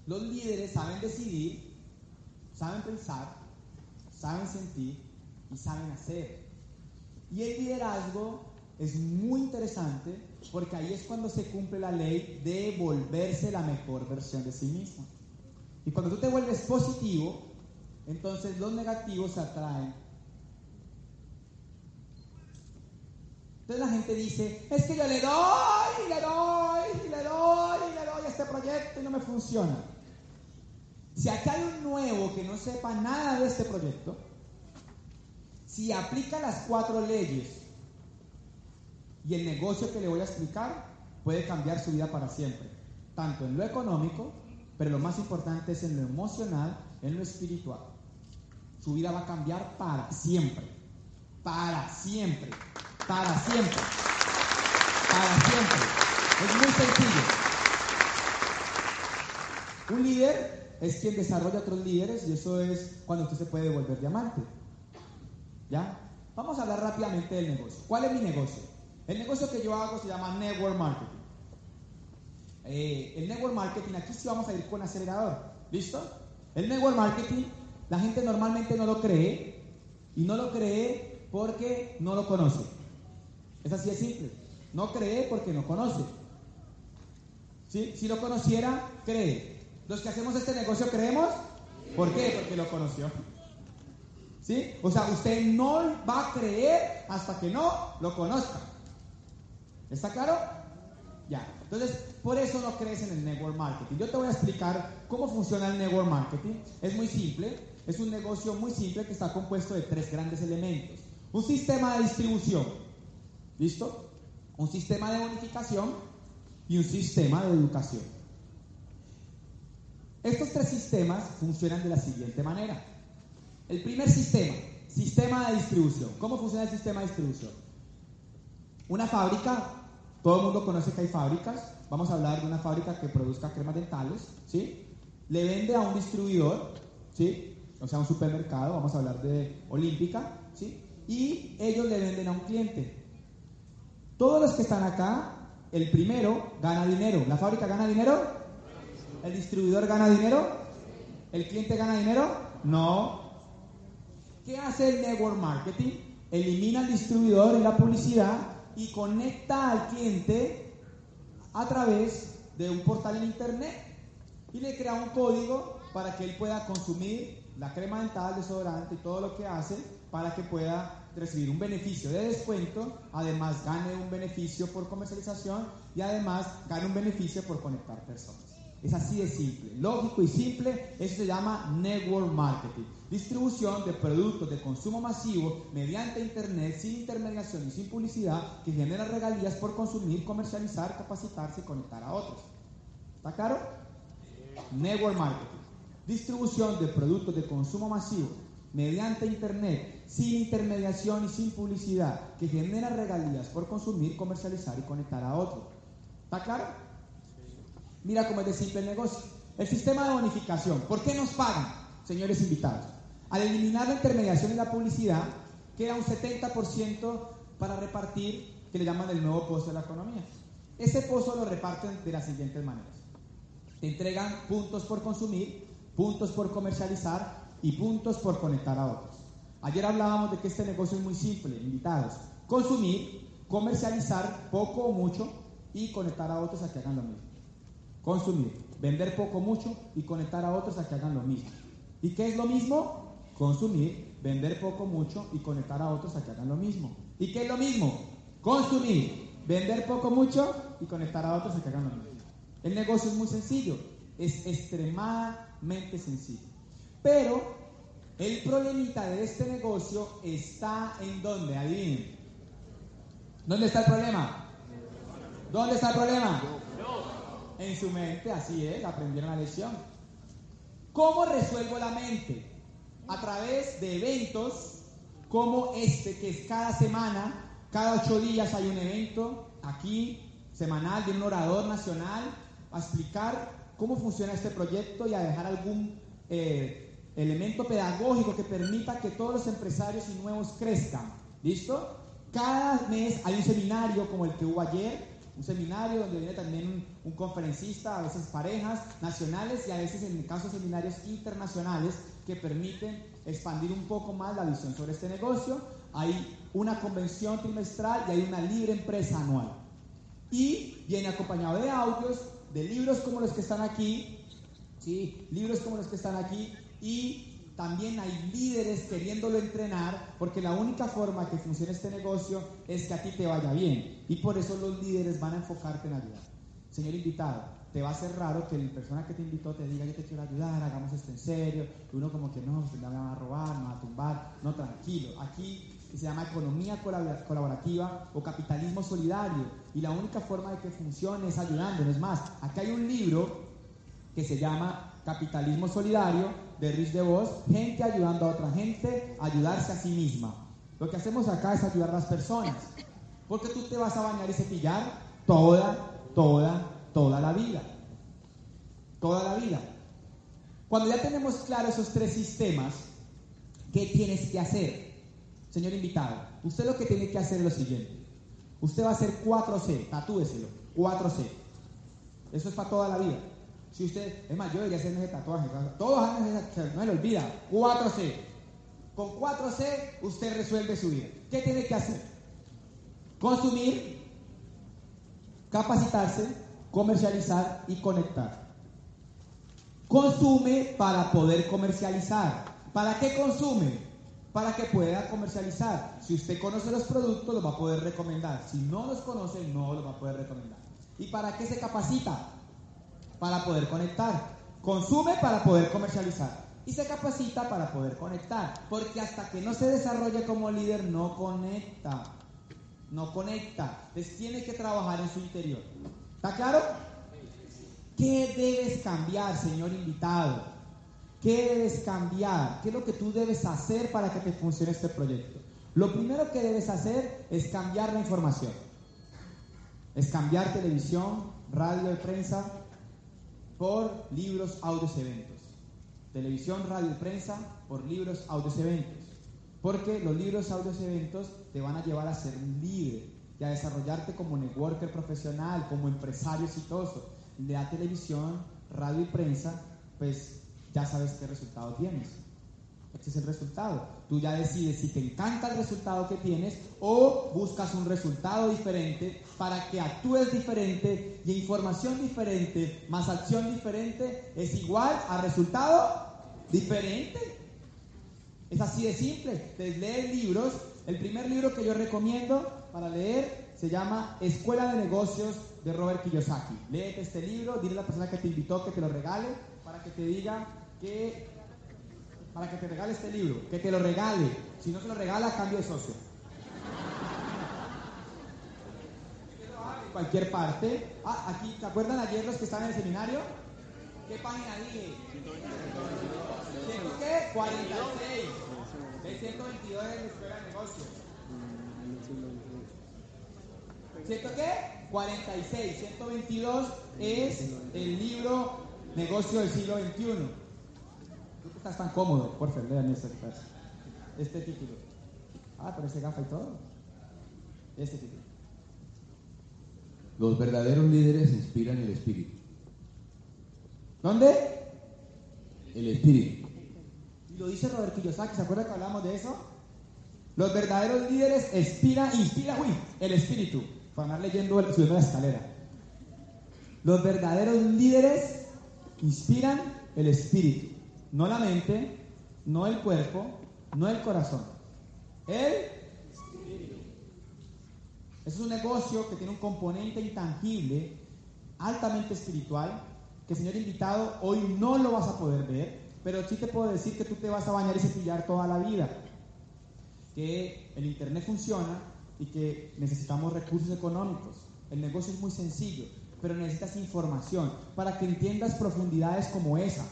Speaker 1: Los líderes saben decidir, saben pensar, saben sentir y saben hacer. Y el liderazgo es muy interesante porque ahí es cuando se cumple la ley de volverse la mejor versión de sí mismo. Y cuando tú te vuelves positivo, entonces los negativos se atraen. Entonces la gente dice, es que yo le doy, y le doy, y le doy, y le doy a este proyecto y no me funciona. Si acá hay un nuevo que no sepa nada de este proyecto, si aplica las cuatro leyes y el negocio que le voy a explicar, puede cambiar su vida para siempre, tanto en lo económico pero lo más importante es en lo emocional, en lo espiritual. Su vida va a cambiar para siempre. Para siempre. Para siempre. Para siempre. Es muy sencillo. Un líder es quien desarrolla otros líderes y eso es cuando usted se puede volver diamante. ¿Ya? Vamos a hablar rápidamente del negocio. ¿Cuál es mi negocio? El negocio que yo hago se llama Network Marketing. Eh, el network marketing, aquí sí vamos a ir con acelerador. ¿Listo? El network marketing, la gente normalmente no lo cree y no lo cree porque no lo conoce. Es así de simple. No cree porque no conoce. ¿Sí? Si lo conociera, cree. Los que hacemos este negocio creemos. ¿Por qué? Porque lo conoció. ¿Sí? O sea, usted no va a creer hasta que no lo conozca. ¿Está claro? Ya. Entonces, por eso no crees en el network marketing. Yo te voy a explicar cómo funciona el network marketing. Es muy simple. Es un negocio muy simple que está compuesto de tres grandes elementos. Un sistema de distribución. ¿Listo? Un sistema de bonificación y un sistema de educación. Estos tres sistemas funcionan de la siguiente manera. El primer sistema, sistema de distribución. ¿Cómo funciona el sistema de distribución? Una fábrica, todo el mundo conoce que hay fábricas. Vamos a hablar de una fábrica que produzca cremas dentales, ¿sí? Le vende a un distribuidor, ¿sí? O sea, un supermercado, vamos a hablar de Olímpica, ¿sí? Y ellos le venden a un cliente. Todos los que están acá, el primero gana dinero. ¿La fábrica gana dinero? ¿El distribuidor gana dinero? ¿El cliente gana dinero? No. ¿Qué hace el network marketing? Elimina al distribuidor y la publicidad y conecta al cliente a través de un portal en internet y le crea un código para que él pueda consumir la crema dental, desodorante y todo lo que hace para que pueda recibir un beneficio de descuento, además gane un beneficio por comercialización y además gane un beneficio por conectar personas. Es así de simple, lógico y simple, eso se llama network marketing. Distribución de productos de consumo masivo mediante Internet, sin intermediación y sin publicidad, que genera regalías por consumir, comercializar, capacitarse y conectar a otros. ¿Está claro? Network marketing. Distribución de productos de consumo masivo mediante Internet, sin intermediación y sin publicidad, que genera regalías por consumir, comercializar y conectar a otros. ¿Está claro? Mira cómo es de simple el negocio. El sistema de bonificación. ¿Por qué nos pagan, señores invitados? Al eliminar la intermediación y la publicidad, queda un 70% para repartir, que le llaman el nuevo pozo de la economía. Ese pozo lo reparten de las siguientes maneras. Te entregan puntos por consumir, puntos por comercializar y puntos por conectar a otros. Ayer hablábamos de que este negocio es muy simple, invitados. Consumir, comercializar poco o mucho y conectar a otros a que hagan lo mismo. Consumir, vender poco mucho y conectar a otros a que hagan lo mismo. ¿Y qué es lo mismo? Consumir, vender poco mucho y conectar a otros a que hagan lo mismo. ¿Y qué es lo mismo? Consumir, vender poco mucho y conectar a otros a que hagan lo mismo. El negocio es muy sencillo, es extremadamente sencillo. Pero el problemita de este negocio está en dónde, adivinen. ¿Dónde está el problema? ¿Dónde está el problema? En su mente, así es, aprendieron la lección. ¿Cómo resuelvo la mente? A través de eventos como este, que es cada semana, cada ocho días hay un evento aquí, semanal, de un orador nacional, a explicar cómo funciona este proyecto y a dejar algún eh, elemento pedagógico que permita que todos los empresarios y nuevos crezcan. ¿Listo? Cada mes hay un seminario como el que hubo ayer, un seminario donde viene también un, conferencista, a veces parejas nacionales y a veces en casos seminarios internacionales que permiten expandir un poco más la visión sobre este negocio. Hay una convención trimestral y hay una libre empresa anual. Y viene acompañado de audios, de libros como los que están aquí, ¿sí? libros como los que están aquí y también hay líderes queriéndolo entrenar porque la única forma que funcione este negocio es que a ti te vaya bien. Y por eso los líderes van a enfocarte en ayudar. Señor invitado, te va a ser raro que la persona que te invitó te diga yo te quiero ayudar, hagamos esto en serio, y uno como que no, pues me van a robar, me van a tumbar, no, tranquilo, aquí se llama economía colaborativa o capitalismo solidario. Y la única forma de que funcione es ayudando, no es más, aquí hay un libro que se llama Capitalismo Solidario de Rich DeVos, gente ayudando a otra gente ayudarse a sí misma. Lo que hacemos acá es ayudar a las personas, porque tú te vas a bañar y cepillar toda, toda, toda la vida. Toda la vida. Cuando ya tenemos claro esos tres sistemas, ¿qué tienes que hacer? Señor invitado, usted lo que tiene que hacer es lo siguiente. Usted va a hacer 4C, tatúeselo, 4C. Eso es para toda la vida. Si usted, es más, yo debería hacerme ese tatuaje. Todos años no me lo olvida. 4C. Con 4C usted resuelve su vida. ¿Qué tiene que hacer? Consumir, capacitarse, comercializar y conectar. Consume para poder comercializar. ¿Para qué consume? Para que pueda comercializar. Si usted conoce los productos, los va a poder recomendar. Si no los conoce, no los va a poder recomendar. ¿Y para qué se capacita? Para poder conectar. Consume para poder comercializar. Y se capacita para poder conectar. Porque hasta que no se desarrolle como líder, no conecta. No conecta. Entonces tiene que trabajar en su interior. ¿Está claro? ¿Qué debes cambiar, señor invitado? ¿Qué debes cambiar? ¿Qué es lo que tú debes hacer para que te funcione este proyecto? Lo primero que debes hacer es cambiar la información. Es cambiar televisión, radio y prensa por libros, audios, eventos. Televisión, radio y prensa por libros, audios, eventos. Porque los libros, audios, eventos te van a llevar a ser un líder y a desarrollarte como networker profesional, como empresario exitoso. De la televisión, radio y prensa, pues ya sabes qué resultado tienes. Este es el resultado. Tú ya decides si te encanta el resultado que tienes o buscas un resultado diferente para que actúes diferente y información diferente más acción diferente es igual a resultado diferente. Es así de simple. Te lees libros. El primer libro que yo recomiendo para leer se llama Escuela de Negocios de Robert Kiyosaki. Léete este libro, dile a la persona que te invitó que te lo regale para que te diga que para que te regale este libro, que te lo regale. Si no se lo regala, cambio de socio. En cualquier parte. Ah, aquí, ¿te acuerdan ayer los que estaban en el seminario? ¿Qué página dije? ¿Ciento qué? 46. El 122 es la Escuela de Negocios. ¿Ciento qué? 46. 122 es el libro Negocio del siglo XXI estás tan cómodo? Por favor, lean este, este título. Ah, pero ese gafa y todo. Este título.
Speaker 2: Los verdaderos líderes inspiran el espíritu.
Speaker 1: ¿Dónde?
Speaker 2: El espíritu.
Speaker 1: Y lo dice Robert Kiyosaki, ¿se acuerda que hablamos de eso? Los verdaderos líderes inspiran, inspira, uy, el espíritu. Para andar leyendo, subiendo la escalera. Los verdaderos líderes inspiran el espíritu. No la mente, no el cuerpo, no el corazón. El. Es un negocio que tiene un componente intangible, altamente espiritual, que señor invitado, hoy no lo vas a poder ver, pero sí te puedo decir que tú te vas a bañar y cepillar toda la vida. Que el Internet funciona y que necesitamos recursos económicos. El negocio es muy sencillo, pero necesitas información para que entiendas profundidades como esa.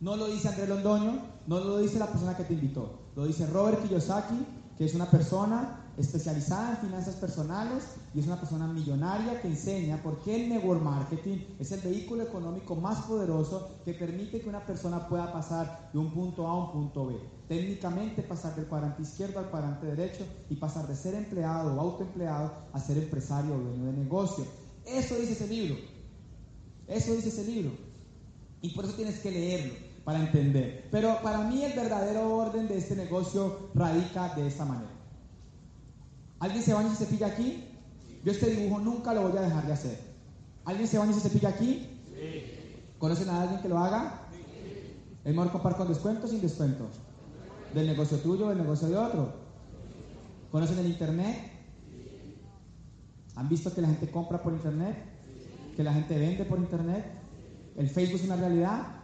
Speaker 1: No lo dice Andrés Londoño, no lo dice la persona que te invitó, lo dice Robert Kiyosaki, que es una persona especializada en finanzas personales y es una persona millonaria que enseña por qué el network marketing es el vehículo económico más poderoso que permite que una persona pueda pasar de un punto A a un punto B. Técnicamente pasar del cuadrante izquierdo al cuadrante derecho y pasar de ser empleado o autoempleado a ser empresario o dueño de negocio. Eso dice ese libro. Eso dice ese libro. Y por eso tienes que leerlo para entender. Pero para mí el verdadero orden de este negocio radica de esta manera. ¿Alguien se baña y se cepilla aquí? Yo este dibujo nunca lo voy a dejar de hacer. ¿Alguien se baña y se cepilla aquí? ¿Conocen a alguien que lo haga? ¿Es mejor comprar con descuento o sin descuento? ¿Del negocio tuyo o del negocio de otro? ¿Conocen el internet? ¿Han visto que la gente compra por internet? ¿Que la gente vende por internet? ¿El Facebook es una realidad?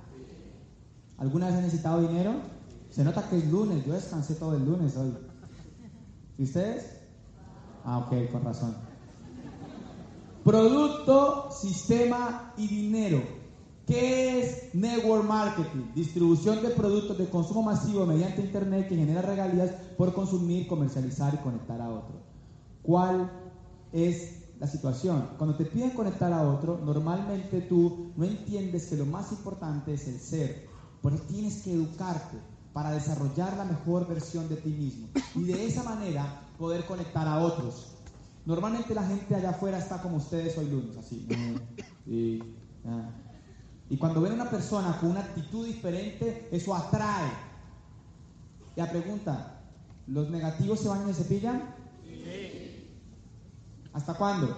Speaker 1: ¿Alguna vez han necesitado dinero? Se nota que es lunes, yo descansé todo el lunes hoy. ¿Y ustedes? Ah, ok, con razón. Producto, sistema y dinero. ¿Qué es network marketing? Distribución de productos de consumo masivo mediante Internet que genera regalías por consumir, comercializar y conectar a otro. ¿Cuál es la situación? Cuando te piden conectar a otro, normalmente tú no entiendes que lo más importante es el ser. Por eso tienes que educarte para desarrollar la mejor versión de ti mismo y de esa manera poder conectar a otros. Normalmente la gente allá afuera está como ustedes hoy lunes, así. Y, ah. y cuando ven a una persona con una actitud diferente, eso atrae. Y la pregunta, ¿los negativos se van y se cepillan? Sí. ¿Hasta cuándo?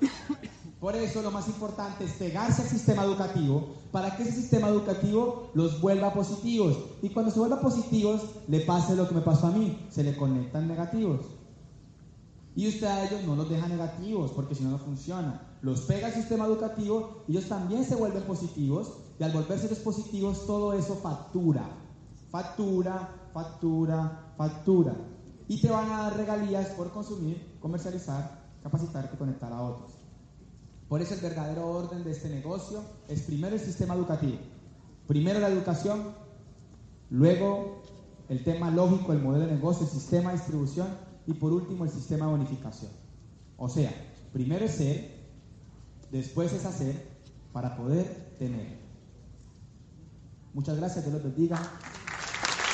Speaker 1: (laughs) Por eso lo más importante es pegarse al sistema educativo para que ese sistema educativo los vuelva positivos. Y cuando se vuelva positivos, le pase lo que me pasó a mí, se le conectan negativos. Y usted a ellos no los deja negativos porque si no, no funciona. Los pega al sistema educativo, ellos también se vuelven positivos y al volverse los positivos, todo eso factura. Factura, factura, factura. Y te van a dar regalías por consumir, comercializar, capacitar y conectar a otros. Por eso el verdadero orden de este negocio es primero el sistema educativo, primero la educación, luego el tema lógico, el modelo de negocio, el sistema de distribución y por último el sistema de bonificación. O sea, primero es ser, después es hacer para poder tener. Muchas gracias, Dios los bendiga.